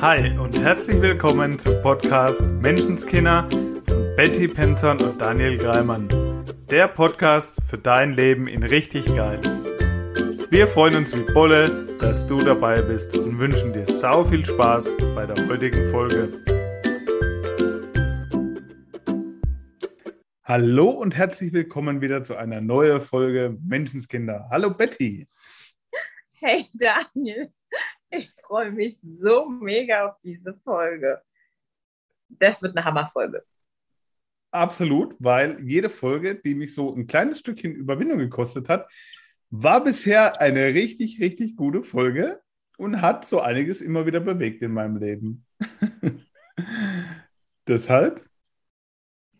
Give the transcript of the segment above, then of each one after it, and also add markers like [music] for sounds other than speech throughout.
Hi und herzlich willkommen zum Podcast Menschenskinder von Betty Penton und Daniel Greimann. Der Podcast für dein Leben in richtig geil. Wir freuen uns wie Bolle, dass du dabei bist und wünschen dir sau viel Spaß bei der heutigen Folge. Hallo und herzlich willkommen wieder zu einer neuen Folge Menschenskinder. Hallo Betty. Hey Daniel. Ich freue mich so mega auf diese Folge. Das wird eine Hammerfolge. Absolut, weil jede Folge, die mich so ein kleines Stückchen Überwindung gekostet hat, war bisher eine richtig, richtig gute Folge und hat so einiges immer wieder bewegt in meinem Leben. [laughs] Deshalb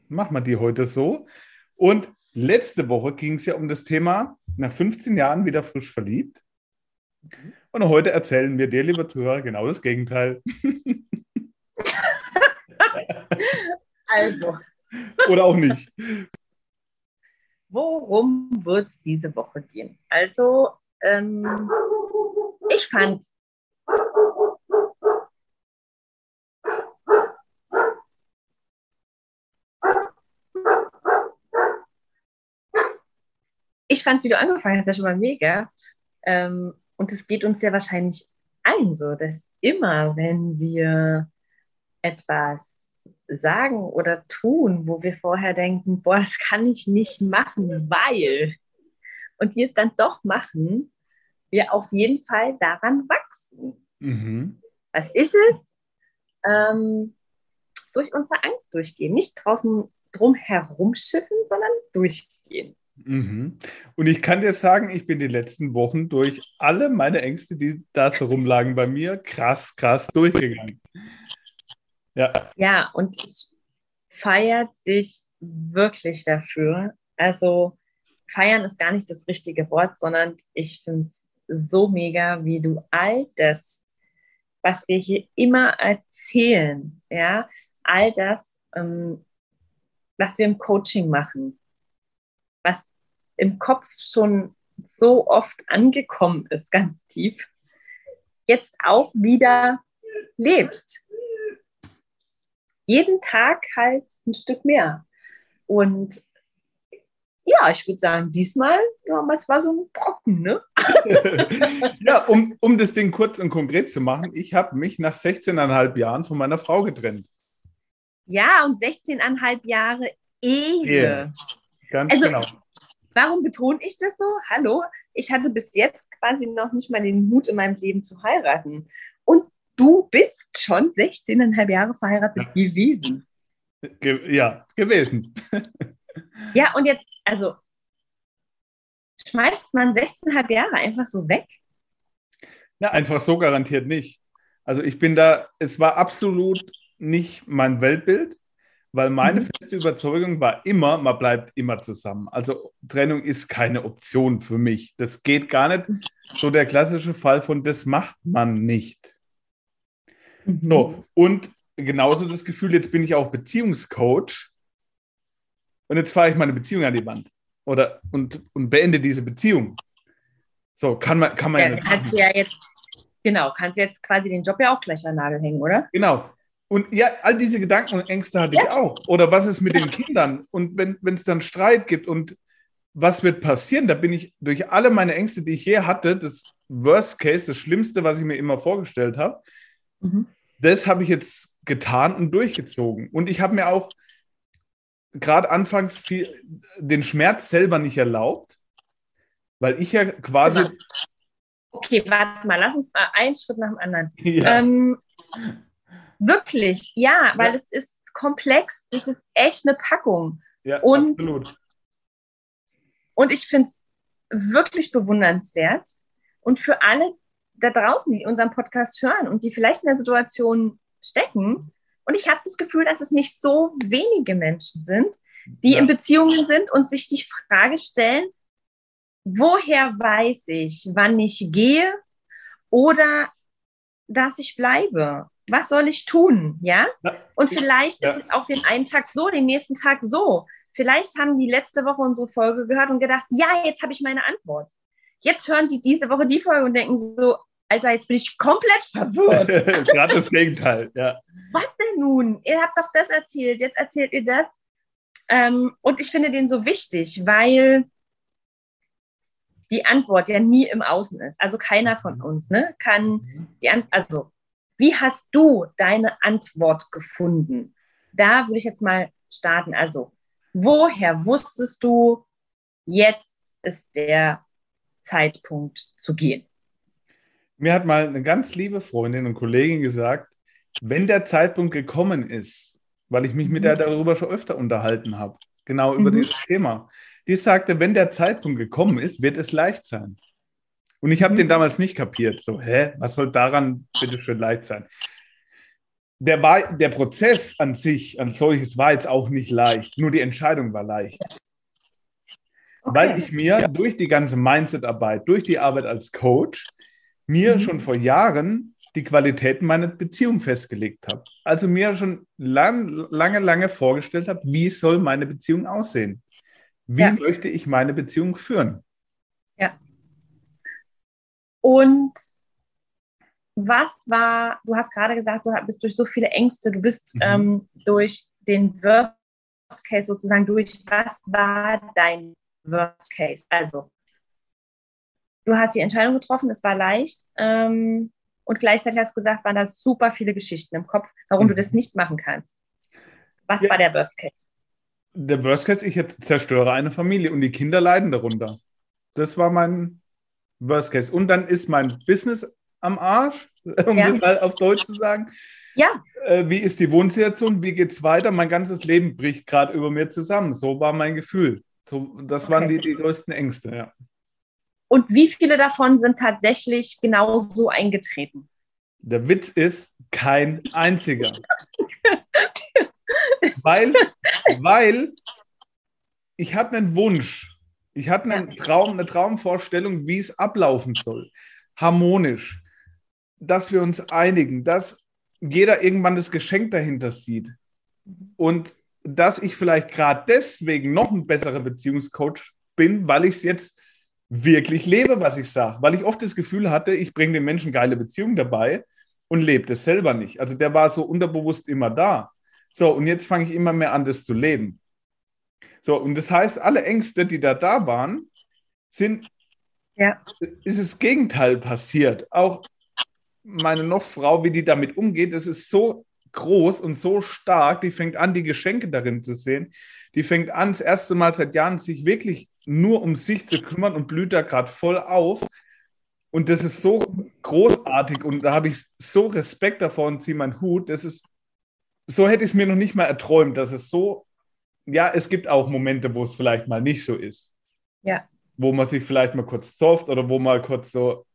machen wir die heute so. Und letzte Woche ging es ja um das Thema nach 15 Jahren wieder frisch verliebt. Mhm. Und heute erzählen wir dir, lieber Zuhörer, genau das Gegenteil. [laughs] also. Oder auch nicht. Worum wird es diese Woche gehen? Also, ähm, ich fand ich fand, wie du angefangen hast, ja schon mal mega. Ähm, und es geht uns ja wahrscheinlich allen so, dass immer, wenn wir etwas sagen oder tun, wo wir vorher denken, boah, das kann ich nicht machen, weil, und wir es dann doch machen, wir auf jeden Fall daran wachsen. Mhm. Was ist es? Ähm, durch unsere Angst durchgehen. Nicht draußen drum herumschiffen, sondern durchgehen. Mhm. Und ich kann dir sagen, ich bin die letzten Wochen durch alle meine Ängste, die da so rumlagen bei mir, krass, krass durchgegangen. Ja. Ja, und ich feiere dich wirklich dafür. Also feiern ist gar nicht das richtige Wort, sondern ich finde es so mega, wie du all das, was wir hier immer erzählen, ja, all das, ähm, was wir im Coaching machen, was im Kopf schon so oft angekommen ist, ganz tief, jetzt auch wieder lebst. Jeden Tag halt ein Stück mehr. Und ja, ich würde sagen, diesmal, ja, es war so ein Brocken, ne? [laughs] ja, um, um das Ding kurz und konkret zu machen, ich habe mich nach 16,5 Jahren von meiner Frau getrennt. Ja, und 16,5 Jahre Ehe. Ehe. Ganz also, genau. Warum betone ich das so? Hallo, ich hatte bis jetzt quasi noch nicht mal den Mut in meinem Leben zu heiraten. Und du bist schon 16,5 Jahre verheiratet ja. gewesen. Ge ja, gewesen. [laughs] ja, und jetzt, also schmeißt man 16,5 Jahre einfach so weg? Ja, einfach so garantiert nicht. Also ich bin da, es war absolut nicht mein Weltbild weil meine mhm. feste Überzeugung war immer, man bleibt immer zusammen. Also Trennung ist keine Option für mich. Das geht gar nicht. So der klassische Fall von, das macht man nicht. Mhm. So, und genauso das Gefühl, jetzt bin ich auch Beziehungscoach und jetzt fahre ich meine Beziehung an die Wand oder und, und beende diese Beziehung. So, kann man, kann man ja, ja ja jetzt, genau, kannst jetzt quasi den Job ja auch gleich an den Nagel hängen, oder? Genau. Und ja, all diese Gedanken und Ängste hatte ja. ich auch. Oder was ist mit den Kindern? Und wenn es dann Streit gibt und was wird passieren? Da bin ich durch alle meine Ängste, die ich je hatte, das Worst Case, das Schlimmste, was ich mir immer vorgestellt habe, mhm. das habe ich jetzt getan und durchgezogen. Und ich habe mir auch gerade anfangs viel, den Schmerz selber nicht erlaubt, weil ich ja quasi. Genau. Okay, warte mal, lass uns mal einen Schritt nach dem anderen. [laughs] Ja. Ähm, Wirklich, ja, weil ja. es ist komplex, es ist echt eine Packung. Ja, und, absolut. Und ich finde es wirklich bewundernswert. Und für alle da draußen, die unseren Podcast hören und die vielleicht in der Situation stecken, und ich habe das Gefühl, dass es nicht so wenige Menschen sind, die ja. in Beziehungen sind und sich die Frage stellen, woher weiß ich, wann ich gehe oder dass ich bleibe? Was soll ich tun? Ja? Und vielleicht ja. ist es auch den einen Tag so, den nächsten Tag so. Vielleicht haben die letzte Woche unsere Folge gehört und gedacht, ja, jetzt habe ich meine Antwort. Jetzt hören die diese Woche die Folge und denken so, Alter, jetzt bin ich komplett verwirrt. [laughs] Gerade das Gegenteil, ja. Was denn nun? Ihr habt doch das erzählt, jetzt erzählt ihr das. Ähm, und ich finde den so wichtig, weil die Antwort ja nie im Außen ist. Also keiner von uns ne, kann die Antwort, also wie hast du deine Antwort gefunden? Da würde ich jetzt mal starten. Also, woher wusstest du, jetzt ist der Zeitpunkt zu gehen? Mir hat mal eine ganz liebe Freundin und Kollegin gesagt, wenn der Zeitpunkt gekommen ist, weil ich mich mit der mhm. darüber schon öfter unterhalten habe, genau über mhm. dieses Thema, die sagte, wenn der Zeitpunkt gekommen ist, wird es leicht sein. Und ich habe mhm. den damals nicht kapiert. So, hä, was soll daran bitte schön leicht sein? Der, war, der Prozess an sich, an solches, war jetzt auch nicht leicht. Nur die Entscheidung war leicht. Okay. Weil ich mir ja. durch die ganze Mindset-Arbeit, durch die Arbeit als Coach, mir mhm. schon vor Jahren die Qualitäten meiner Beziehung festgelegt habe. Also mir schon lang, lange, lange vorgestellt habe, wie soll meine Beziehung aussehen? Wie ja. möchte ich meine Beziehung führen? Und was war, du hast gerade gesagt, du bist durch so viele Ängste, du bist mhm. ähm, durch den Worst Case sozusagen durch. Was war dein Worst Case? Also, du hast die Entscheidung getroffen, es war leicht. Ähm, und gleichzeitig hast du gesagt, waren da super viele Geschichten im Kopf, warum mhm. du das nicht machen kannst. Was ja. war der Worst Case? Der Worst Case, ich zerstöre eine Familie und die Kinder leiden darunter. Das war mein Worst Case. Und dann ist mein Business am Arsch, [laughs] um ja. das mal auf Deutsch zu sagen. Ja. Äh, wie ist die Wohnsituation? Wie geht es weiter? Mein ganzes Leben bricht gerade über mir zusammen. So war mein Gefühl. So, das okay. waren die, die größten Ängste, ja. Und wie viele davon sind tatsächlich genau so eingetreten? Der Witz ist, kein einziger. [laughs] weil, weil ich hatte einen Wunsch. Ich hatte einen Traum, eine Traumvorstellung, wie es ablaufen soll. Harmonisch. Dass wir uns einigen, dass jeder irgendwann das Geschenk dahinter sieht. Und dass ich vielleicht gerade deswegen noch ein besserer Beziehungscoach bin, weil ich es jetzt wirklich lebe, was ich sage. Weil ich oft das Gefühl hatte, ich bringe den Menschen geile Beziehungen dabei und lebe es selber nicht. Also der war so unterbewusst immer da. So, und jetzt fange ich immer mehr an, das zu leben. So, und das heißt, alle Ängste, die da da waren, sind, ja. ist das Gegenteil passiert. Auch meine noch Frau, wie die damit umgeht, das ist so groß und so stark, die fängt an, die Geschenke darin zu sehen. Die fängt an, das erste Mal seit Jahren sich wirklich nur um sich zu kümmern und blüht da gerade voll auf. Und das ist so großartig und da habe ich so Respekt davor und ziehe meinen Hut. Das ist, so hätte ich es mir noch nicht mal erträumt, dass es so, ja, es gibt auch Momente, wo es vielleicht mal nicht so ist. Ja. Wo man sich vielleicht mal kurz soft oder wo mal kurz so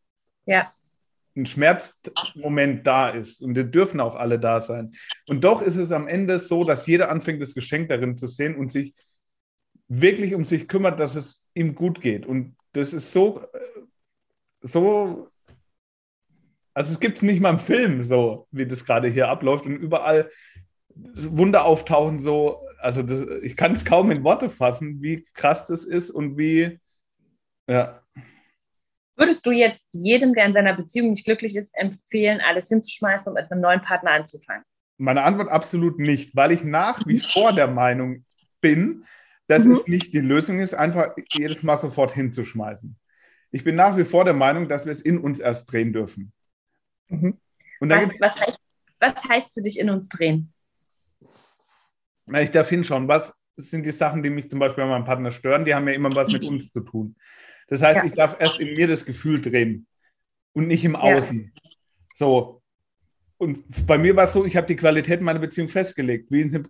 ja. ein Schmerzmoment da ist. Und die dürfen auch alle da sein. Und doch ist es am Ende so, dass jeder anfängt, das Geschenk darin zu sehen und sich wirklich um sich kümmert, dass es ihm gut geht. Und das ist so, so, also es gibt es nicht mal im Film so, wie das gerade hier abläuft und überall Wunder auftauchen so, also das, ich kann es kaum in Worte fassen, wie krass das ist und wie, ja. Würdest du jetzt jedem, der in seiner Beziehung nicht glücklich ist, empfehlen, alles hinzuschmeißen und mit einem neuen Partner anzufangen? Meine Antwort absolut nicht, weil ich nach wie vor der Meinung bin, dass mhm. es nicht die Lösung ist, einfach jedes Mal sofort hinzuschmeißen. Ich bin nach wie vor der Meinung, dass wir es in uns erst drehen dürfen. Mhm. Was, was, heißt, was heißt für dich in uns drehen? Na, ich darf hinschauen, was sind die Sachen, die mich zum Beispiel an meinem Partner stören, die haben ja immer was mit uns zu tun. Das heißt, ja. ich darf erst in mir das Gefühl drehen und nicht im Außen. Ja. So. Und bei mir war es so, ich habe die Qualität meiner Beziehung festgelegt, wie eine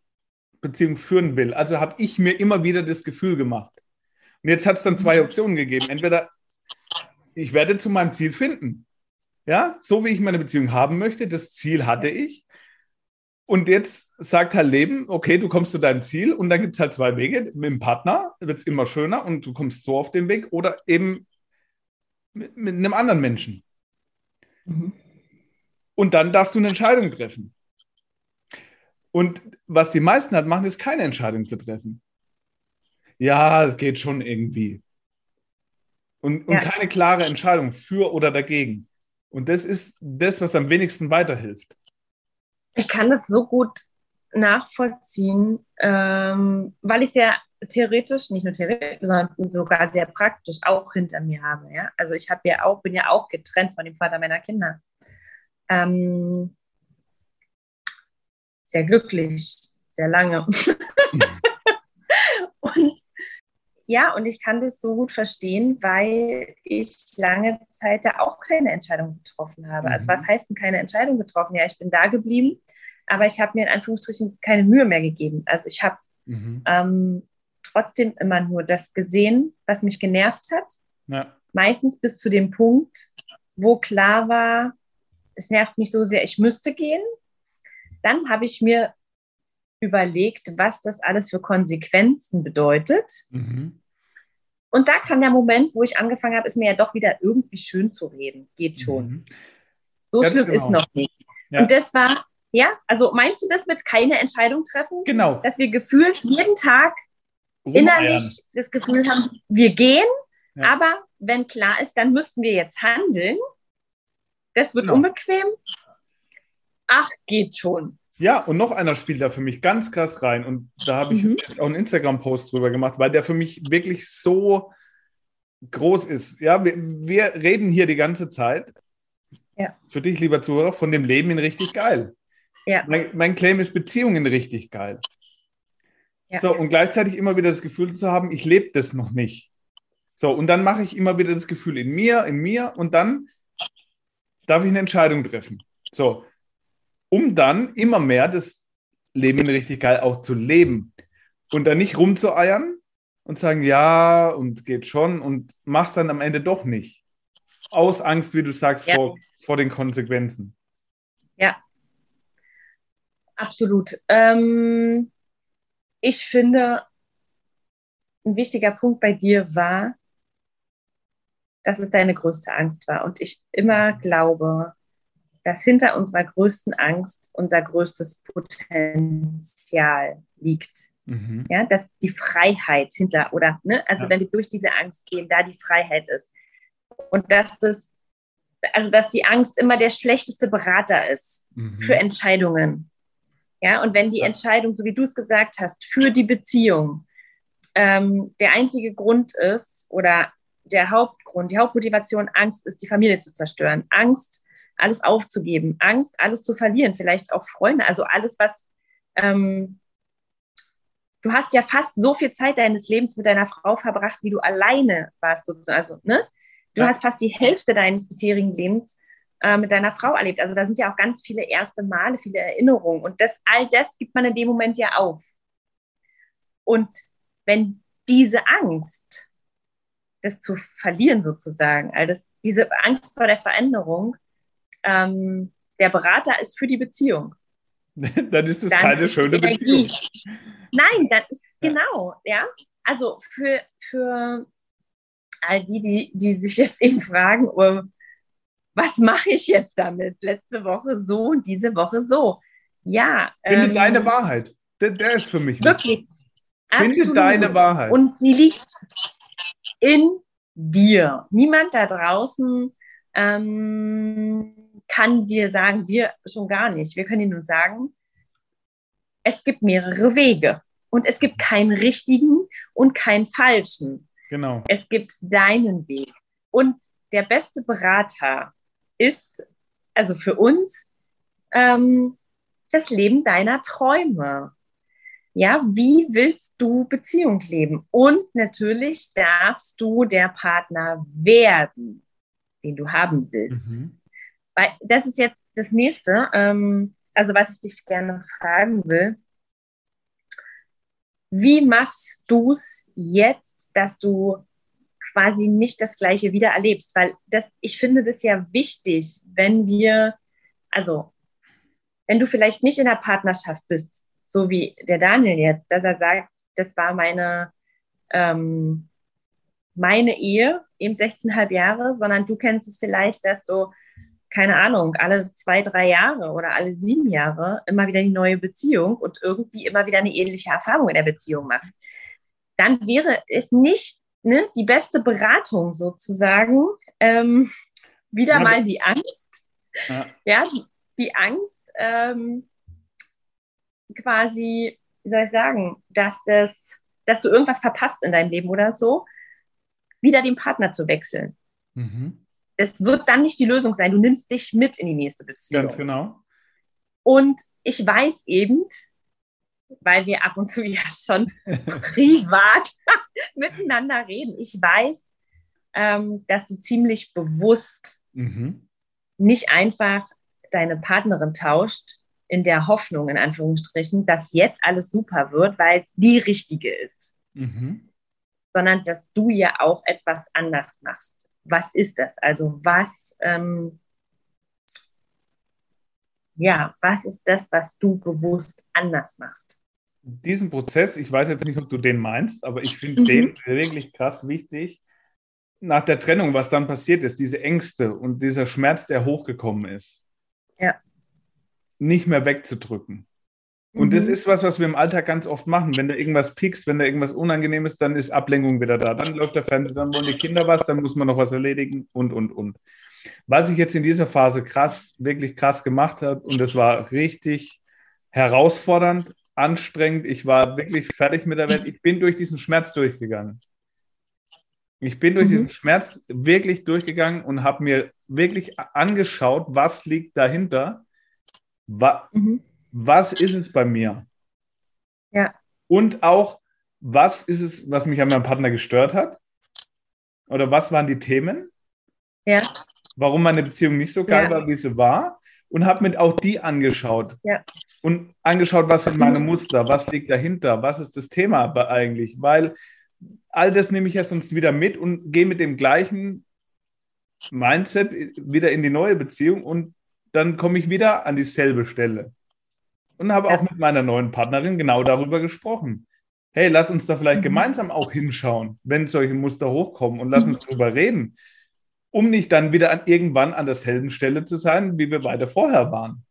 Beziehung führen will. Also habe ich mir immer wieder das Gefühl gemacht. Und jetzt hat es dann zwei Optionen gegeben. Entweder ich werde zu meinem Ziel finden. Ja, so wie ich meine Beziehung haben möchte, das Ziel hatte ich. Und jetzt sagt halt Leben, okay, du kommst zu deinem Ziel und dann gibt es halt zwei Wege. Mit dem Partner wird es immer schöner und du kommst so auf den Weg oder eben mit, mit einem anderen Menschen. Mhm. Und dann darfst du eine Entscheidung treffen. Und was die meisten halt machen, ist keine Entscheidung zu treffen. Ja, es geht schon irgendwie. Und, und ja. keine klare Entscheidung für oder dagegen. Und das ist das, was am wenigsten weiterhilft. Ich kann das so gut nachvollziehen, ähm, weil ich sehr theoretisch, nicht nur theoretisch, sondern sogar sehr praktisch auch hinter mir habe. Ja? Also ich habe ja auch, bin ja auch getrennt von dem Vater meiner Kinder. Ähm, sehr glücklich, sehr lange. Ja, und ich kann das so gut verstehen, weil ich lange Zeit da auch keine Entscheidung getroffen habe. Also was mhm. heißt denn keine Entscheidung getroffen? Ja, ich bin da geblieben, aber ich habe mir in Anführungsstrichen keine Mühe mehr gegeben. Also ich habe mhm. ähm, trotzdem immer nur das gesehen, was mich genervt hat. Ja. Meistens bis zu dem Punkt, wo klar war, es nervt mich so sehr, ich müsste gehen. Dann habe ich mir überlegt, was das alles für Konsequenzen bedeutet. Mhm. Und da kam der Moment, wo ich angefangen habe, es mir ja doch wieder irgendwie schön zu reden. Geht schon. Mhm. So Ganz schlimm genau. ist noch nicht. Ja. Und das war, ja, also meinst du das mit keine Entscheidung treffen? Genau. Dass wir gefühlt jeden Tag innerlich das Gefühl haben, wir gehen, ja. aber wenn klar ist, dann müssten wir jetzt handeln. Das wird genau. unbequem. Ach, geht schon. Ja, und noch einer spielt da für mich ganz krass rein. Und da habe ich mhm. auch einen Instagram-Post drüber gemacht, weil der für mich wirklich so groß ist. Ja, wir, wir reden hier die ganze Zeit. Ja. Für dich, lieber Zuhörer, von dem Leben in richtig geil. Ja. Mein, mein Claim ist Beziehungen richtig geil. Ja. So, und gleichzeitig immer wieder das Gefühl zu haben, ich lebe das noch nicht. So, und dann mache ich immer wieder das Gefühl in mir, in mir, und dann darf ich eine Entscheidung treffen. So, um dann immer mehr das Leben richtig geil auch zu leben. Und dann nicht rumzueiern und sagen, ja, und geht schon und machst dann am Ende doch nicht. Aus Angst, wie du sagst, ja. vor, vor den Konsequenzen. Ja, absolut. Ähm, ich finde, ein wichtiger Punkt bei dir war, dass es deine größte Angst war. Und ich immer glaube, dass hinter unserer größten Angst unser größtes Potenzial liegt. Mhm. Ja, dass die Freiheit hinter, oder, ne, also ja. wenn wir durch diese Angst gehen, da die Freiheit ist. Und dass das, also dass die Angst immer der schlechteste Berater ist mhm. für Entscheidungen. Ja, und wenn die Entscheidung, so wie du es gesagt hast, für die Beziehung ähm, der einzige Grund ist oder der Hauptgrund, die Hauptmotivation Angst ist, die Familie zu zerstören, Angst, alles aufzugeben, Angst, alles zu verlieren, vielleicht auch Freunde, also alles, was ähm, du hast ja fast so viel Zeit deines Lebens mit deiner Frau verbracht, wie du alleine warst, sozusagen. Also, ne? Du ja. hast fast die Hälfte deines bisherigen Lebens äh, mit deiner Frau erlebt. Also da sind ja auch ganz viele erste Male, viele Erinnerungen. Und das, all das gibt man in dem Moment ja auf. Und wenn diese Angst, das zu verlieren sozusagen, all das, diese Angst vor der Veränderung, ähm, der Berater ist für die Beziehung. [laughs] dann ist es keine schöne Beziehung. Nein, dann ist ja. genau, ja. Also für, für all die, die, die sich jetzt eben fragen, oh, was mache ich jetzt damit? Letzte Woche so und diese Woche so. Ja. Finde ähm, deine Wahrheit. Der, der, ist für mich. Wirklich. Finde deine Wahrheit. Und sie liegt in dir. Niemand da draußen ähm, kann dir sagen, wir schon gar nicht. Wir können dir nur sagen, es gibt mehrere Wege. Und es gibt keinen richtigen und keinen falschen. Genau. Es gibt deinen Weg. Und der beste Berater ist also für uns ähm, das Leben deiner Träume. Ja, wie willst du Beziehung leben? Und natürlich darfst du der Partner werden, den du haben willst. Mhm. Weil das ist jetzt das nächste, ähm, also was ich dich gerne fragen will. Wie machst du es jetzt, dass du quasi nicht das Gleiche wieder erlebst, weil das, ich finde das ja wichtig, wenn wir, also, wenn du vielleicht nicht in der Partnerschaft bist, so wie der Daniel jetzt, dass er sagt, das war meine, ähm, meine Ehe, eben 16,5 Jahre, sondern du kennst es vielleicht, dass du, keine Ahnung, alle zwei, drei Jahre oder alle sieben Jahre immer wieder die neue Beziehung und irgendwie immer wieder eine ähnliche Erfahrung in der Beziehung machst. Dann wäre es nicht ne, die beste Beratung sozusagen, ähm, wieder ja, mal die Angst. Ja, ja die, die, Angst, ähm, quasi, wie soll ich sagen, dass, das, dass du irgendwas verpasst in deinem Leben oder so, wieder den Partner zu wechseln. Mhm. Es wird dann nicht die Lösung sein. Du nimmst dich mit in die nächste Beziehung. Ganz genau. Und ich weiß eben, weil wir ab und zu [laughs] ja schon privat [laughs] miteinander reden, ich weiß, ähm, dass du ziemlich bewusst mhm. nicht einfach deine Partnerin tauscht in der Hoffnung, in Anführungsstrichen, dass jetzt alles super wird, weil es die richtige ist. Mhm. Sondern dass du ja auch etwas anders machst. Was ist das? Also was, ähm, ja, was ist das, was du bewusst anders machst? Diesen Prozess, ich weiß jetzt nicht, ob du den meinst, aber ich finde mhm. den wirklich krass wichtig. Nach der Trennung, was dann passiert ist, diese Ängste und dieser Schmerz, der hochgekommen ist. Ja. Nicht mehr wegzudrücken. Und mhm. das ist was, was wir im Alltag ganz oft machen. Wenn da irgendwas piekst, wenn da irgendwas unangenehm ist, dann ist Ablenkung wieder da. Dann läuft der Fernseher, dann wollen die Kinder was, dann muss man noch was erledigen und, und, und. Was ich jetzt in dieser Phase krass, wirklich krass gemacht habe, und das war richtig herausfordernd, anstrengend. Ich war wirklich fertig mit der Welt. Ich bin durch diesen Schmerz durchgegangen. Ich bin durch mhm. diesen Schmerz wirklich durchgegangen und habe mir wirklich angeschaut, was liegt dahinter. Was, mhm. Was ist es bei mir? Ja. Und auch, was ist es, was mich an meinem Partner gestört hat? Oder was waren die Themen? Ja warum meine Beziehung nicht so geil ja. war, wie sie war. Und habe mir auch die angeschaut. Ja. Und angeschaut, was sind meine Muster, was liegt dahinter, was ist das Thema eigentlich. Weil all das nehme ich ja sonst wieder mit und gehe mit dem gleichen Mindset wieder in die neue Beziehung und dann komme ich wieder an dieselbe Stelle. Und habe auch mit meiner neuen Partnerin genau darüber gesprochen. Hey, lass uns da vielleicht mhm. gemeinsam auch hinschauen, wenn solche Muster hochkommen und lass uns darüber reden um nicht dann wieder an, irgendwann an derselben Stelle zu sein, wie wir beide vorher waren.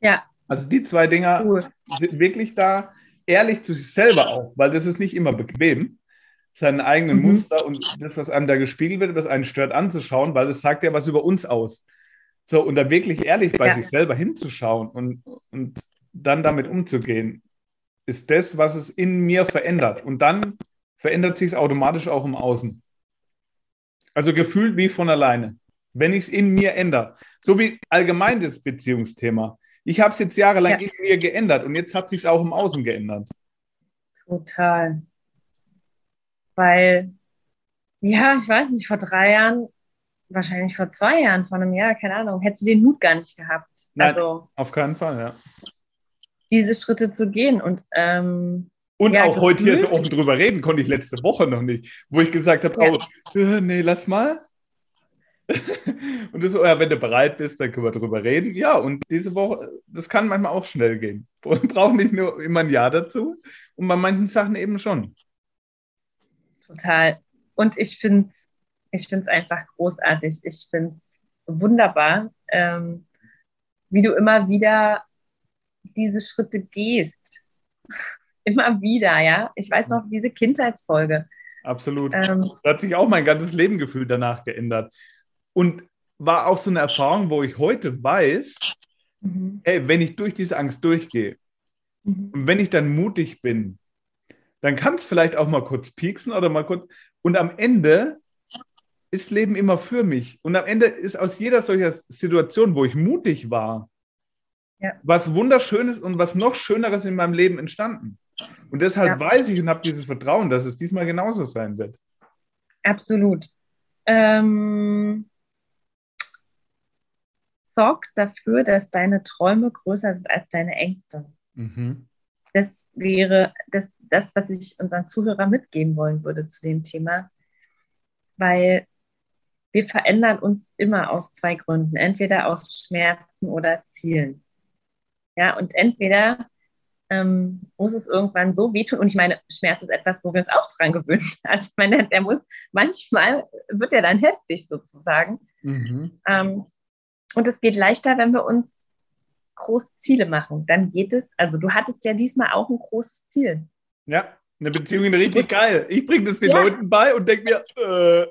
Ja. Also die zwei Dinger cool. sind wirklich da, ehrlich zu sich selber auch, weil das ist nicht immer bequem, seinen eigenen mhm. Muster und das, was einem da gespiegelt wird, was einen stört, anzuschauen, weil das sagt ja was über uns aus. So, und da wirklich ehrlich bei ja. sich selber hinzuschauen und, und dann damit umzugehen, ist das, was es in mir verändert. Und dann verändert sich es automatisch auch im Außen. Also gefühlt wie von alleine. Wenn ich es in mir ändere. So wie allgemein das Beziehungsthema. Ich habe es jetzt jahrelang ja. in mir geändert und jetzt hat sich es auch im Außen geändert. Total. Weil, ja, ich weiß nicht, vor drei Jahren, wahrscheinlich vor zwei Jahren, vor einem Jahr, keine Ahnung, hättest du den Mut gar nicht gehabt. Nein, also, auf keinen Fall, ja. Diese Schritte zu gehen und ähm, und ja, auch heute hier so offen drüber reden konnte ich letzte Woche noch nicht, wo ich gesagt habe, ja. oh, äh, nee, lass mal. [laughs] und das so, ja, wenn du bereit bist, dann können wir drüber reden. Ja, und diese Woche, das kann manchmal auch schnell gehen. [laughs] Braucht nicht nur immer ein Ja dazu und bei manchen Sachen eben schon. Total. Und ich finde es ich find's einfach großartig. Ich finde es wunderbar, ähm, wie du immer wieder diese Schritte gehst immer wieder, ja. Ich weiß noch diese Kindheitsfolge. Absolut. Ähm, da hat sich auch mein ganzes Lebengefühl danach geändert. Und war auch so eine Erfahrung, wo ich heute weiß, mhm. hey, wenn ich durch diese Angst durchgehe mhm. und wenn ich dann mutig bin, dann kann es vielleicht auch mal kurz pieksen oder mal kurz. Und am Ende ist Leben immer für mich. Und am Ende ist aus jeder solcher Situation, wo ich mutig war, ja. was Wunderschönes und was noch Schöneres in meinem Leben entstanden. Und deshalb ja. weiß ich und habe dieses Vertrauen, dass es diesmal genauso sein wird. Absolut. Ähm, sorg dafür, dass deine Träume größer sind als deine Ängste. Mhm. Das wäre das, das, was ich unseren Zuhörern mitgeben wollen würde zu dem Thema, weil wir verändern uns immer aus zwei Gründen, entweder aus Schmerzen oder Zielen. Ja, und entweder ähm, muss es irgendwann so wehtun. Und ich meine, Schmerz ist etwas, wo wir uns auch dran gewöhnen. [laughs] Also ich meine, der muss, manchmal wird er dann heftig sozusagen. Mhm. Ähm, und es geht leichter, wenn wir uns große Ziele machen. Dann geht es, also du hattest ja diesmal auch ein großes Ziel. Ja, eine Beziehung ist richtig geil. Ich bringe das den ja. Leuten bei und denke mir, äh.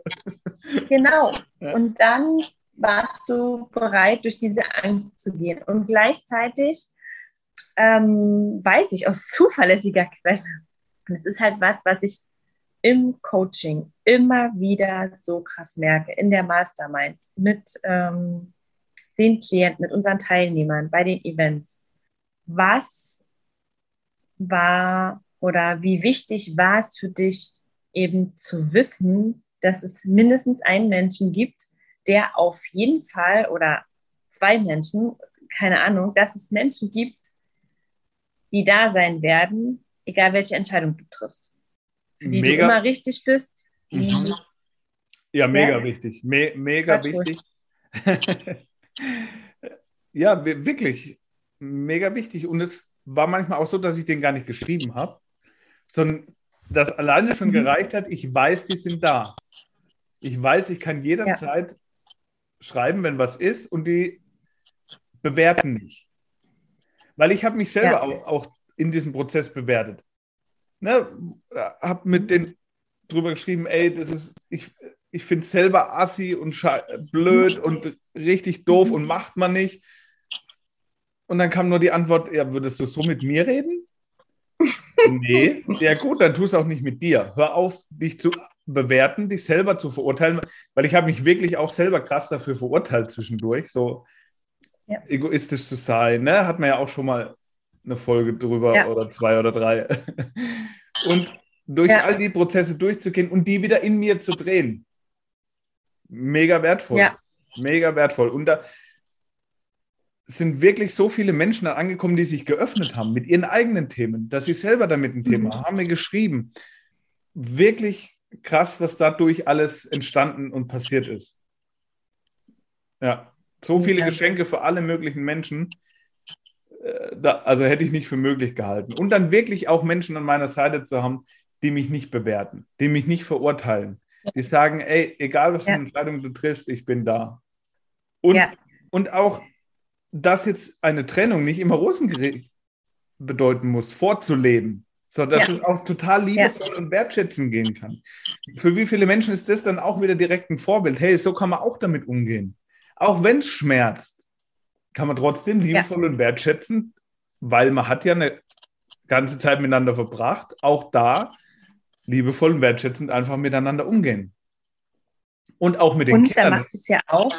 [laughs] Genau. Ja. Und dann warst du bereit, durch diese Angst zu gehen. Und gleichzeitig ähm, weiß ich aus zuverlässiger Quelle, und es ist halt was, was ich im Coaching immer wieder so krass merke, in der Mastermind, mit ähm, den Klienten, mit unseren Teilnehmern, bei den Events. Was war oder wie wichtig war es für dich, eben zu wissen, dass es mindestens einen Menschen gibt, der auf jeden Fall oder zwei Menschen, keine Ahnung, dass es Menschen gibt, die da sein werden, egal welche Entscheidung du triffst. Für die mega. du immer richtig bist. Die, mhm. Ja, mega ja? wichtig. Me mega wichtig. [laughs] ja, wirklich. Mega wichtig. Und es war manchmal auch so, dass ich den gar nicht geschrieben habe, sondern das alleine schon mhm. gereicht hat, ich weiß, die sind da. Ich weiß, ich kann jederzeit ja. schreiben, wenn was ist und die bewerten mich. Weil ich habe mich selber ja. auch, auch, in diesem Prozess bewertet. Ne, habe mit denen drüber geschrieben, ey, das ist, ich, ich finde es selber assi und blöd und richtig doof und macht man nicht. Und dann kam nur die Antwort, ja, würdest du so mit mir reden? nee, ja gut, dann tu es auch nicht mit dir. Hör auf, dich zu bewerten, dich selber zu verurteilen, weil ich habe mich wirklich auch selber krass dafür verurteilt zwischendurch, so ja. egoistisch zu sein. Ne? Hat man ja auch schon mal eine Folge drüber ja. oder zwei oder drei. [laughs] und durch ja. all die Prozesse durchzugehen und die wieder in mir zu drehen. Mega wertvoll. Ja. Mega wertvoll. Und da sind wirklich so viele Menschen angekommen, die sich geöffnet haben mit ihren eigenen Themen, dass sie selber damit ein Thema mhm. haben, mir geschrieben. Wirklich krass, was dadurch alles entstanden und passiert ist. Ja, so viele ja. Geschenke für alle möglichen Menschen. Äh, da, also hätte ich nicht für möglich gehalten. Und dann wirklich auch Menschen an meiner Seite zu haben, die mich nicht bewerten, die mich nicht verurteilen, die sagen, ey, egal was für eine Entscheidung du triffst, ich bin da. Und, ja. und auch, dass jetzt eine Trennung nicht immer Rosengericht bedeuten muss, vorzuleben, sondern dass ja. es auch total liebevoll ja. und wertschätzend gehen kann. Für wie viele Menschen ist das dann auch wieder direkt ein Vorbild? Hey, so kann man auch damit umgehen. Auch wenn es schmerzt, kann man trotzdem liebevoll und wertschätzend, weil man hat ja eine ganze Zeit miteinander verbracht, auch da liebevoll und wertschätzend einfach miteinander umgehen. Und auch mit den und Kindern. Und da machst du es ja auch.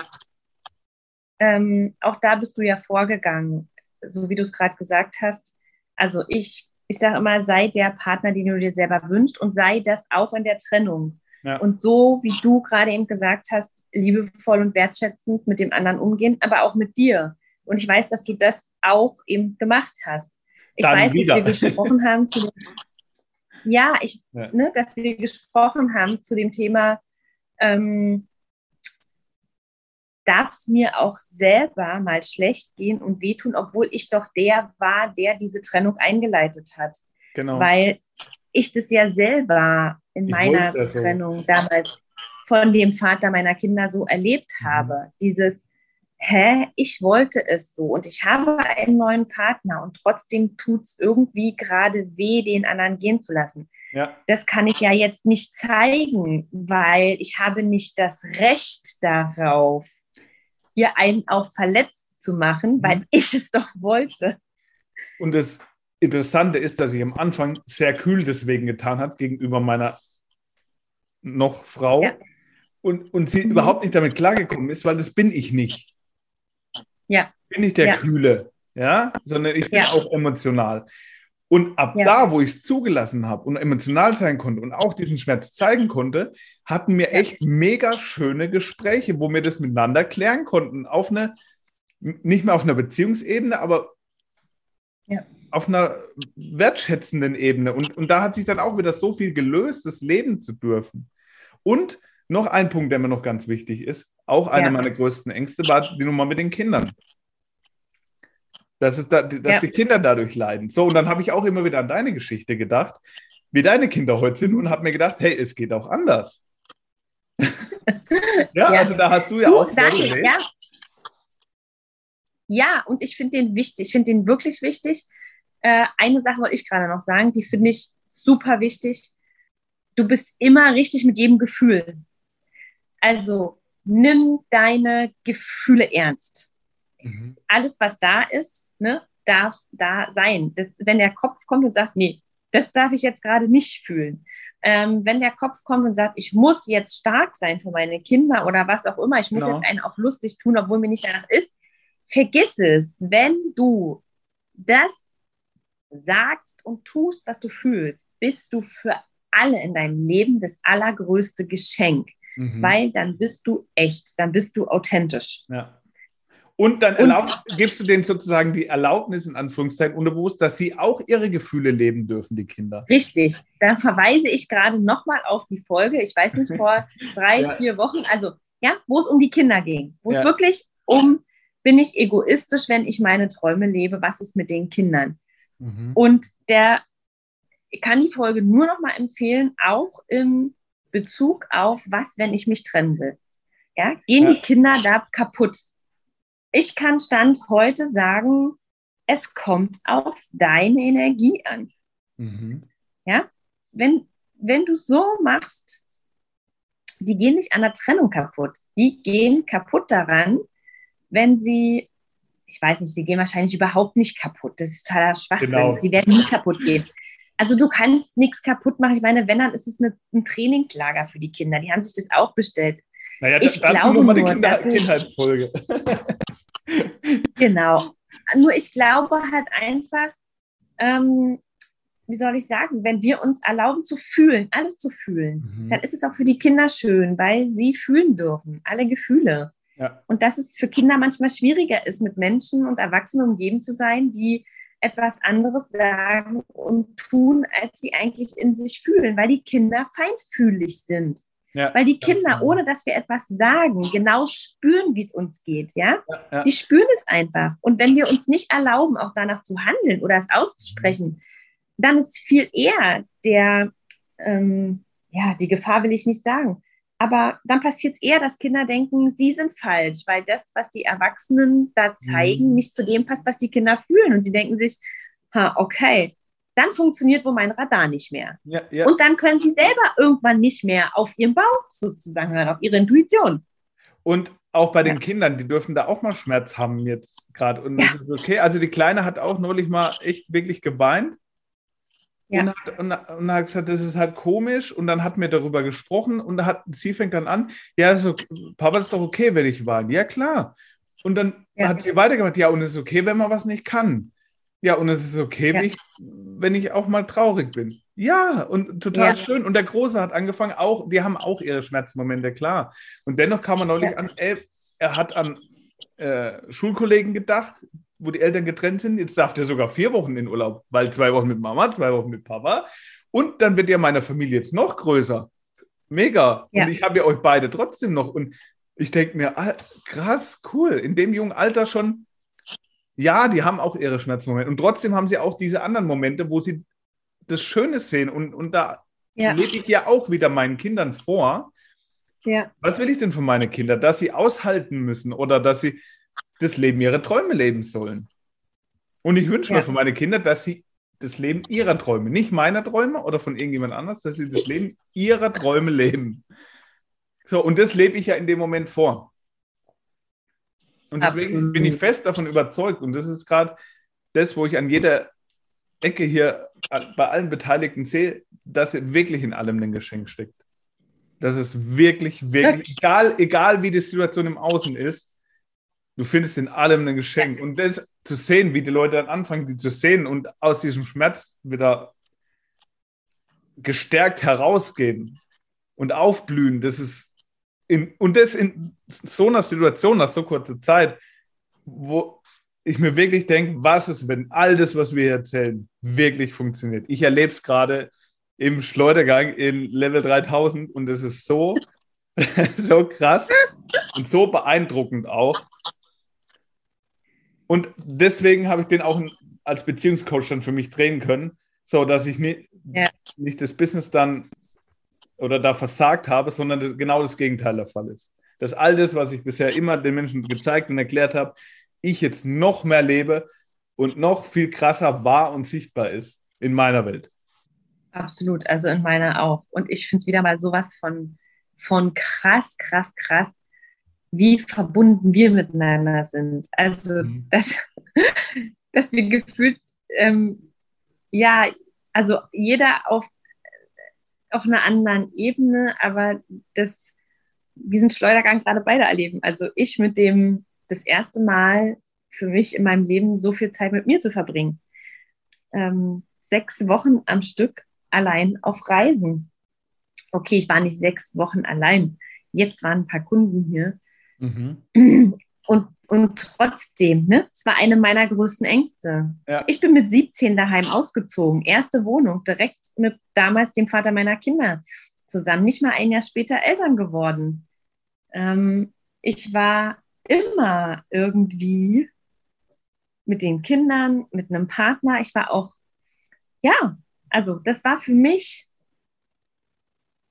Ähm, auch da bist du ja vorgegangen, so wie du es gerade gesagt hast. Also ich, ich sage immer, sei der Partner, den du dir selber wünschst und sei das auch in der Trennung. Ja. Und so, wie du gerade eben gesagt hast, liebevoll und wertschätzend mit dem anderen umgehen, aber auch mit dir. Und ich weiß, dass du das auch eben gemacht hast. Ich Dann weiß, wieder. dass wir [laughs] gesprochen haben zu dem ja, ich, ja. Ne, dass wir gesprochen haben zu dem Thema, ähm, darf es mir auch selber mal schlecht gehen und wehtun, obwohl ich doch der war, der diese Trennung eingeleitet hat. Genau. Weil ich das ja selber in ich meiner Trennung so. damals von dem Vater meiner Kinder so erlebt mhm. habe. Dieses, hä, ich wollte es so und ich habe einen neuen Partner und trotzdem tut es irgendwie gerade weh, den anderen gehen zu lassen. Ja. Das kann ich ja jetzt nicht zeigen, weil ich habe nicht das Recht darauf, hier einen auch verletzt zu machen, weil mhm. ich es doch wollte. Und das Interessante ist, dass ich am Anfang sehr kühl deswegen getan hat gegenüber meiner noch Frau ja. Und, und sie mhm. überhaupt nicht damit klargekommen ist, weil das bin ich nicht. Ja. Bin ich der ja. Kühle, ja, sondern ich bin ja. auch emotional. Und ab ja. da, wo ich es zugelassen habe und emotional sein konnte und auch diesen Schmerz zeigen konnte, hatten wir echt mega schöne Gespräche, wo wir das miteinander klären konnten. Auf eine, nicht mehr auf einer Beziehungsebene, aber ja. auf einer wertschätzenden Ebene. Und, und da hat sich dann auch wieder so viel gelöst, das leben zu dürfen. Und noch ein Punkt, der mir noch ganz wichtig ist, auch einer ja. meiner größten Ängste war die Nummer mit den Kindern. Dass, es da, dass ja. die Kinder dadurch leiden. So, und dann habe ich auch immer wieder an deine Geschichte gedacht, wie deine Kinder heute sind und habe mir gedacht, hey, es geht auch anders. [laughs] ja, ja, also da hast du ja du, auch. Danke, ja. ja, und ich finde den wichtig, ich finde den wirklich wichtig. Äh, eine Sache wollte ich gerade noch sagen, die finde ich super wichtig. Du bist immer richtig mit jedem Gefühl. Also nimm deine Gefühle ernst. Mhm. Alles, was da ist, ne, darf da sein. Das, wenn der Kopf kommt und sagt, nee, das darf ich jetzt gerade nicht fühlen. Ähm, wenn der Kopf kommt und sagt, ich muss jetzt stark sein für meine Kinder oder was auch immer, ich muss genau. jetzt einen auf lustig tun, obwohl mir nicht danach ist, vergiss es. Wenn du das sagst und tust, was du fühlst, bist du für alle in deinem Leben das allergrößte Geschenk, mhm. weil dann bist du echt, dann bist du authentisch. Ja. Und dann erlaub, und, gibst du denen sozusagen die Erlaubnis, in Anführungszeichen, unterbewusst, dass sie auch ihre Gefühle leben dürfen, die Kinder. Richtig. Da verweise ich gerade nochmal auf die Folge, ich weiß nicht, vor [laughs] drei, ja. vier Wochen, also ja, wo es um die Kinder ging, wo ja. es wirklich um, bin ich egoistisch, wenn ich meine Träume lebe, was ist mit den Kindern? Mhm. Und der ich kann die Folge nur noch mal empfehlen, auch im Bezug auf was, wenn ich mich trennen will. Ja, gehen ja. die Kinder da kaputt? Ich kann Stand heute sagen, es kommt auf deine Energie an. Mhm. Ja, wenn, wenn du so machst, die gehen nicht an der Trennung kaputt. Die gehen kaputt daran, wenn sie, ich weiß nicht, sie gehen wahrscheinlich überhaupt nicht kaputt. Das ist totaler Schwachsinn. Genau. Sie werden nie kaputt gehen. Also du kannst nichts kaputt machen. Ich meine, wenn, dann ist es eine, ein Trainingslager für die Kinder. Die haben sich das auch bestellt. Naja, ich dazu glaube die Kinder Kindheitsfolge. [laughs] [laughs] genau. Nur ich glaube halt einfach, ähm, wie soll ich sagen, wenn wir uns erlauben zu fühlen, alles zu fühlen, mhm. dann ist es auch für die Kinder schön, weil sie fühlen dürfen, alle Gefühle. Ja. Und dass es für Kinder manchmal schwieriger ist, mit Menschen und Erwachsenen umgeben zu sein, die etwas anderes sagen und tun, als sie eigentlich in sich fühlen, weil die Kinder feinfühlig sind. Ja, weil die Kinder, genau. ohne dass wir etwas sagen, genau spüren, wie es uns geht, ja? Ja, ja? Sie spüren es einfach. Und wenn wir uns nicht erlauben, auch danach zu handeln oder es auszusprechen, dann ist viel eher der, ähm, ja, die Gefahr will ich nicht sagen. Aber dann passiert es eher, dass Kinder denken, sie sind falsch, weil das, was die Erwachsenen da zeigen, mhm. nicht zu dem passt, was die Kinder fühlen. Und sie denken sich, ha, okay, dann funktioniert wohl mein Radar nicht mehr. Ja, ja. Und dann können sie selber irgendwann nicht mehr auf ihren Bauch sozusagen hören, auf ihre Intuition. Und auch bei den ja. Kindern, die dürfen da auch mal Schmerz haben jetzt gerade. Und das ist okay. Also die Kleine hat auch neulich mal echt wirklich geweint. Ja. Und, hat, und, und, hat gesagt, das ist halt komisch. Und dann hat mir darüber gesprochen und hat, sie fängt dann an, ja, so, Papa, ist doch okay, wenn ich weine. Ja, klar. Und dann ja. hat sie weitergemacht, ja, und es ist okay, wenn man was nicht kann. Ja, und es ist okay, ja. wenn, ich, wenn ich auch mal traurig bin. Ja, und total schön. Und der Große hat angefangen, auch, die haben auch ihre Schmerzmomente, klar. Und dennoch kam man neulich an, ey, er hat an äh, Schulkollegen gedacht, wo die Eltern getrennt sind. Jetzt darf der sogar vier Wochen in Urlaub, weil zwei Wochen mit Mama, zwei Wochen mit Papa. Und dann wird ja meine Familie jetzt noch größer. Mega. Ja. Und ich habe ja euch beide trotzdem noch. Und ich denke mir, ah, krass, cool. In dem jungen Alter schon, ja, die haben auch ihre Schmerzmomente. Und trotzdem haben sie auch diese anderen Momente, wo sie das Schöne sehen. Und, und da ja. lebe ich ja auch wieder meinen Kindern vor. Ja. Was will ich denn von meinen Kindern? Dass sie aushalten müssen oder dass sie das Leben ihrer Träume leben sollen. Und ich wünsche ja. mir für meine Kinder, dass sie das Leben ihrer Träume, nicht meiner Träume oder von irgendjemand anders, dass sie das Leben ihrer Träume leben. So, und das lebe ich ja in dem Moment vor. Und deswegen Absolut. bin ich fest davon überzeugt, und das ist gerade das, wo ich an jeder Ecke hier bei allen Beteiligten sehe, dass wirklich in allem ein Geschenk steckt. Dass es wirklich, wirklich, egal, egal wie die Situation im Außen ist, du findest in allem ein Geschenk. Und das zu sehen, wie die Leute dann anfangen, die zu sehen und aus diesem Schmerz wieder gestärkt herausgehen und aufblühen, das ist in, und das in so einer Situation nach so kurzer Zeit, wo ich mir wirklich denke, was ist, wenn all das, was wir erzählen, wirklich funktioniert. Ich erlebe es gerade im Schleudergang in Level 3000 und es ist so, [laughs] so krass und so beeindruckend auch. Und deswegen habe ich den auch als Beziehungscoach dann für mich drehen können, so dass ich nicht, ja. nicht das Business dann oder da versagt habe, sondern genau das Gegenteil der Fall ist. Dass all das, was ich bisher immer den Menschen gezeigt und erklärt habe, ich jetzt noch mehr lebe und noch viel krasser wahr und sichtbar ist in meiner Welt. Absolut, also in meiner auch. Und ich finde es wieder mal sowas von, von krass, krass, krass, wie verbunden wir miteinander sind. Also, mhm. dass, [laughs] dass wir gefühlt, ähm, ja, also jeder auf, auf einer anderen Ebene, aber das, diesen Schleudergang gerade beide erleben. Also ich mit dem das erste Mal für mich in meinem Leben so viel Zeit mit mir zu verbringen. Ähm, sechs Wochen am Stück allein auf Reisen. Okay, ich war nicht sechs Wochen allein. Jetzt waren ein paar Kunden hier. Mhm. Und, und trotzdem, ne, es war eine meiner größten Ängste. Ja. Ich bin mit 17 daheim ausgezogen. Erste Wohnung, direkt mit damals dem Vater meiner Kinder zusammen. Nicht mal ein Jahr später Eltern geworden. Ähm, ich war immer irgendwie mit den Kindern, mit einem Partner. Ich war auch, ja, also das war für mich,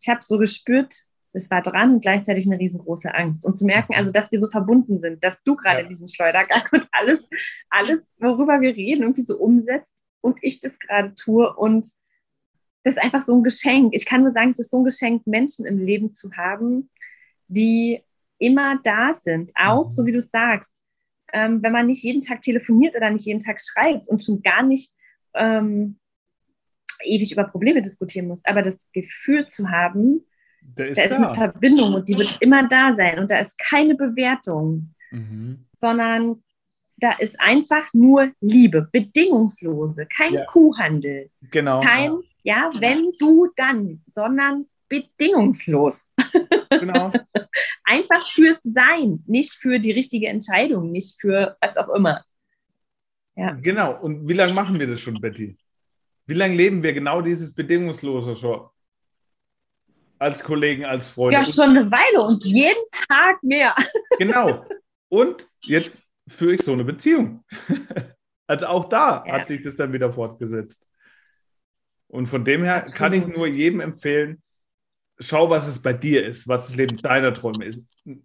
ich habe so gespürt, es war dran und gleichzeitig eine riesengroße Angst. Und zu merken, also dass wir so verbunden sind, dass du gerade ja. diesen Schleudergang und alles, alles, worüber wir reden, irgendwie so umsetzt und ich das gerade tue. Und das ist einfach so ein Geschenk. Ich kann nur sagen, es ist so ein Geschenk, Menschen im Leben zu haben, die immer da sind. Auch, mhm. so wie du sagst, ähm, wenn man nicht jeden Tag telefoniert oder nicht jeden Tag schreibt und schon gar nicht ähm, ewig über Probleme diskutieren muss, aber das Gefühl zu haben, da ist, da ist eine Verbindung und die wird immer da sein und da ist keine Bewertung, mhm. sondern da ist einfach nur Liebe, bedingungslose, kein ja. Kuhhandel, genau. kein ja, wenn du dann, sondern bedingungslos. Genau. [laughs] Einfach fürs Sein, nicht für die richtige Entscheidung, nicht für was auch immer. Ja. Genau. Und wie lange machen wir das schon, Betty? Wie lange leben wir genau dieses Bedingungslose schon? Als Kollegen, als Freunde. Ja, schon eine Weile und jeden Tag mehr. [laughs] Genau. Und jetzt führe ich so eine Beziehung. [laughs] Also auch da ja. hat sich das dann wieder fortgesetzt. Und von dem her Absolut. kann ich nur jedem empfehlen, schau, was es bei dir ist, was das Leben deiner Träume ist.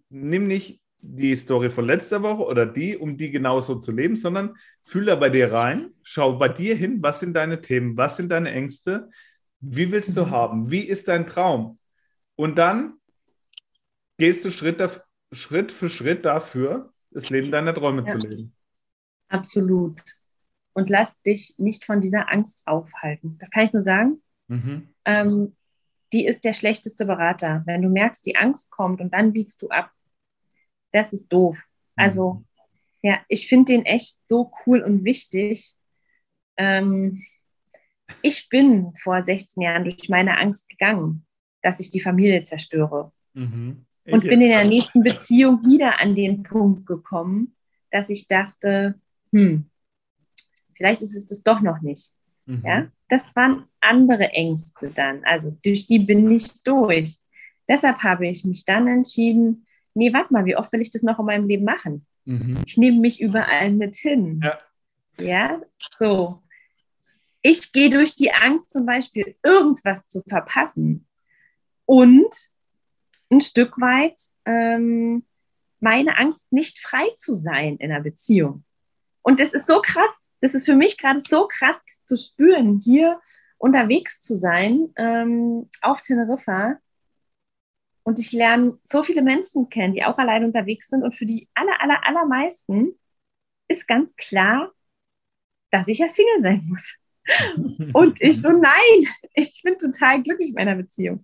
Nimm nicht die Story von letzter Woche oder die, um die genauso zu leben, sondern fühl da bei dir rein, schau bei dir hin, was sind deine Themen, was sind deine Ängste, wie willst du mhm. haben, wie ist dein Traum? Und dann gehst du Schritt, Schritt für Schritt dafür, das Leben deiner Träume ja. zu leben. Absolut. Und lass dich nicht von dieser Angst aufhalten. Das kann ich nur sagen. Mhm. Ähm, die ist der schlechteste Berater. Wenn du merkst, die Angst kommt und dann biegst du ab, das ist doof. Also, mhm. ja, ich finde den echt so cool und wichtig. Ähm, ich bin vor 16 Jahren durch meine Angst gegangen, dass ich die Familie zerstöre. Mhm. Und bin in der nächsten Beziehung wieder an den Punkt gekommen, dass ich dachte, hm, vielleicht ist es das doch noch nicht. Mhm. Ja, das waren andere Ängste dann. Also durch die bin ich durch. Deshalb habe ich mich dann entschieden, nee, warte mal, wie oft will ich das noch in meinem Leben machen? Mhm. Ich nehme mich überall mit hin. Ja. ja, so. Ich gehe durch die Angst zum Beispiel, irgendwas zu verpassen und ein Stück weit ähm, meine Angst, nicht frei zu sein in einer Beziehung. Und das ist so krass, das ist für mich gerade so krass zu spüren, hier unterwegs zu sein ähm, auf Teneriffa. Und ich lerne so viele Menschen kennen, die auch allein unterwegs sind. Und für die aller, aller, allermeisten ist ganz klar, dass ich ja Single sein muss. [laughs] Und ich so, nein, ich bin total glücklich in meiner Beziehung.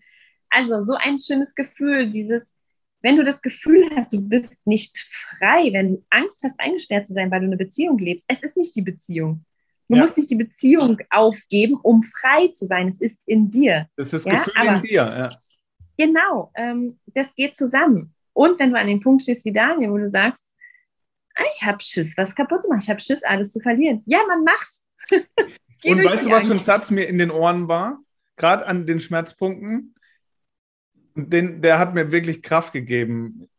Also so ein schönes Gefühl, dieses, wenn du das Gefühl hast, du bist nicht frei, wenn du Angst hast, eingesperrt zu sein, weil du eine Beziehung lebst, es ist nicht die Beziehung. Du ja. musst nicht die Beziehung aufgeben, um frei zu sein. Es ist in dir. Es ist das ja? Gefühl Aber, in dir, ja. Genau, ähm, das geht zusammen. Und wenn du an dem Punkt stehst wie Daniel, wo du sagst, ich habe Schiss, was kaputt zu machen, ich habe Schiss, alles zu verlieren. Ja, man mach's. [laughs] Und weißt du, was für ein Satz mir in den Ohren war? Gerade an den Schmerzpunkten den, der hat mir wirklich Kraft gegeben.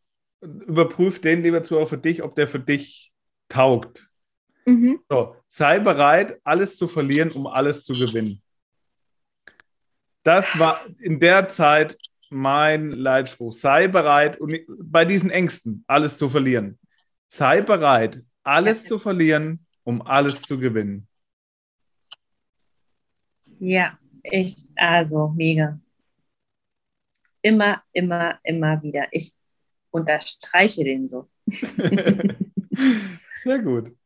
Überprüf den lieber zu auch für dich, ob der für dich taugt. Mhm. So, sei bereit, alles zu verlieren, um alles zu gewinnen. Das war in der Zeit mein Leitspruch. Sei bereit, und bei diesen Ängsten alles zu verlieren. Sei bereit, alles zu verlieren, um alles zu gewinnen. Ja, ich, also mega immer, immer, immer wieder. Ich unterstreiche den so. [laughs] Sehr gut.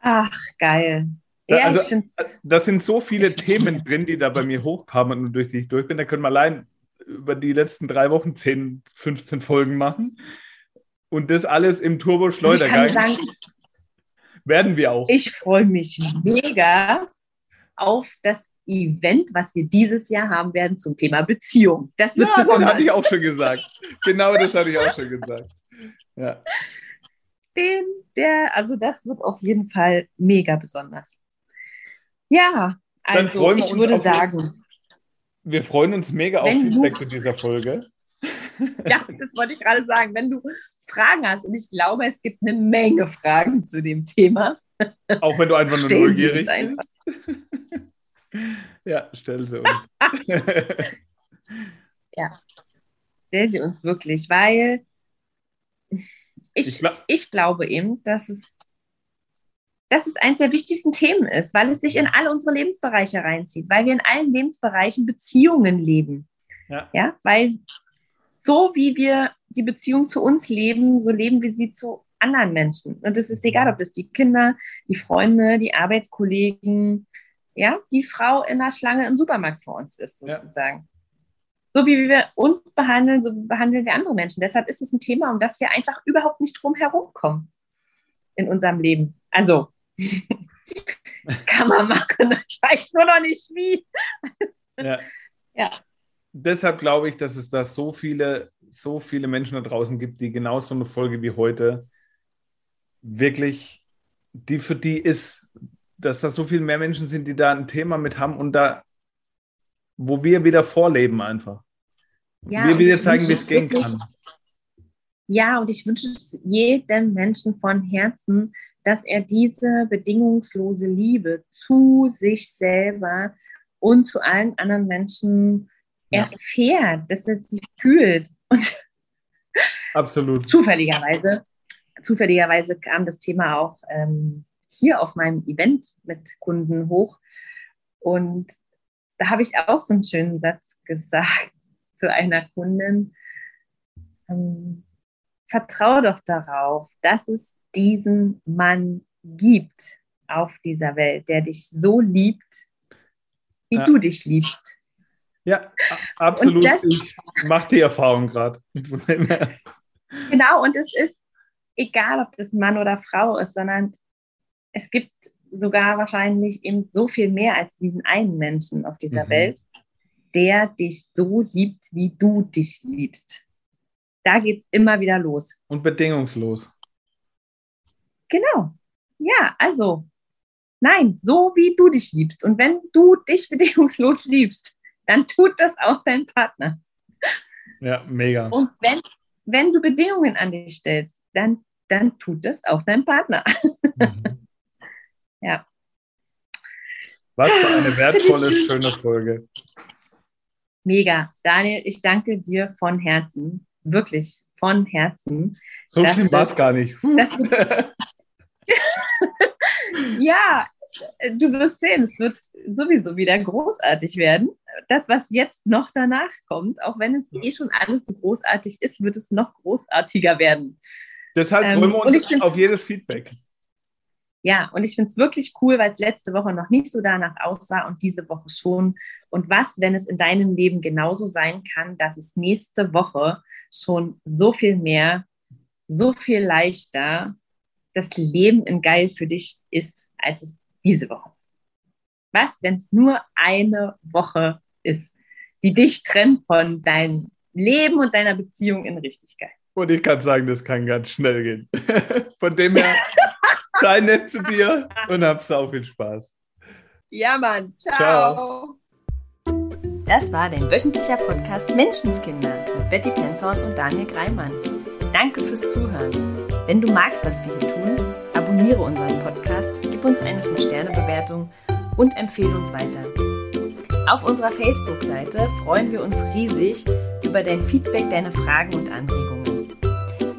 Ach, geil. Ja, also, ich finde Das sind so viele Themen drin, die da bei mir hochkamen und durch die ich durch bin. Da können wir allein über die letzten drei Wochen 10, 15 Folgen machen. Und das alles im Turbo-Schleudergang. Werden wir auch. Ich freue mich mega auf das Event, was wir dieses Jahr haben werden zum Thema Beziehung. Das wird ja, besonders. das hatte ich auch schon [laughs] gesagt. Genau das hatte ich auch schon gesagt. Ja. Den, der, also das wird auf jeden Fall mega besonders. Ja, also ich würde sagen. Wir freuen uns mega auf Feedback zu dieser Folge. [laughs] Ja, das wollte ich gerade sagen. Wenn du Fragen hast, und ich glaube, es gibt eine Menge Fragen zu dem Thema. Auch wenn du einfach nur neugierig bist. Ja, stell sie uns. [laughs] ja, stell sie uns wirklich, weil ich, ich, glaub, ich glaube eben, dass es, dass es eines der wichtigsten Themen ist, weil es sich in alle unsere Lebensbereiche reinzieht, weil wir in allen Lebensbereichen Beziehungen leben. Ja. ja, weil so wie wir die Beziehung zu uns leben, so leben wir sie zu anderen Menschen. Und es ist egal, ob das die Kinder, die Freunde, die Arbeitskollegen, ja, die Frau in der Schlange im Supermarkt vor uns ist, sozusagen. Ja. So wie wir uns behandeln, so behandeln wir andere Menschen. Deshalb ist es ein Thema, um das wir einfach überhaupt nicht drum herum kommen in unserem Leben. Also, [laughs] kann man machen. Ich weiß nur noch nicht wie. ja. [laughs] ja. Deshalb glaube ich, dass es da so viele, so viele Menschen da draußen gibt, die genau so eine Folge wie heute wirklich, die für die ist, dass da so viel mehr Menschen sind, die da ein Thema mit haben und da, wo wir wieder vorleben einfach. Ja, wir wieder zeigen, wie es gehen kann. Ja, und ich wünsche es jedem Menschen von Herzen, dass er diese bedingungslose Liebe zu sich selber und zu allen anderen Menschen ja. erfährt, dass er sie fühlt. Und Absolut. Zufälligerweise, zufälligerweise kam das Thema auch ähm, hier auf meinem Event mit Kunden hoch. Und da habe ich auch so einen schönen Satz [laughs] gesagt zu einer Kundin. Ähm, Vertrau doch darauf, dass es diesen Mann gibt auf dieser Welt, der dich so liebt, wie ja. du dich liebst. Ja, absolut. Das, ich mache die Erfahrung gerade. [laughs] genau, und es ist egal, ob das Mann oder Frau ist, sondern es gibt sogar wahrscheinlich eben so viel mehr als diesen einen Menschen auf dieser mhm. Welt, der dich so liebt, wie du dich liebst. Da geht es immer wieder los. Und bedingungslos. Genau. Ja, also, nein, so wie du dich liebst. Und wenn du dich [laughs] bedingungslos liebst, dann tut das auch dein Partner. Ja, mega. Und wenn, wenn du Bedingungen an dich stellst, dann, dann tut das auch dein Partner. [laughs] Mhm. Ja. Was für eine [laughs] wertvolle, schöne Folge. Mega. Daniel, ich danke dir von Herzen. Wirklich von Herzen. So schlimm war es gar nicht. [laughs] ja, du wirst sehen, es wird sowieso wieder großartig werden. Das, was jetzt noch danach kommt, auch wenn es eh schon alles so großartig ist, wird es noch großartiger werden. Deshalb freuen wir ähm, uns auf jedes Feedback. Ja, und ich finde es wirklich cool, weil es letzte Woche noch nicht so danach aussah und diese Woche schon. Und was, wenn es in deinem Leben genauso sein kann, dass es nächste Woche schon so viel mehr, so viel leichter das Leben in geil für dich ist, als es diese Woche ist. Was, wenn es nur eine Woche ist, die dich trennt von deinem Leben und deiner Beziehung in Richtigkeit? Und ich kann sagen, das kann ganz schnell gehen. [laughs] von dem her [laughs] Sei nett zu dir und hab sau viel Spaß. Ja, Mann. Ciao. Ciao. Das war dein wöchentlicher Podcast Menschenskinder mit Betty Penzorn und Daniel Greimann. Danke fürs Zuhören. Wenn du magst, was wir hier tun, abonniere unseren Podcast, gib uns eine 5-Sterne-Bewertung und empfehle uns weiter. Auf unserer Facebook-Seite freuen wir uns riesig über dein Feedback, deine Fragen und Anregungen.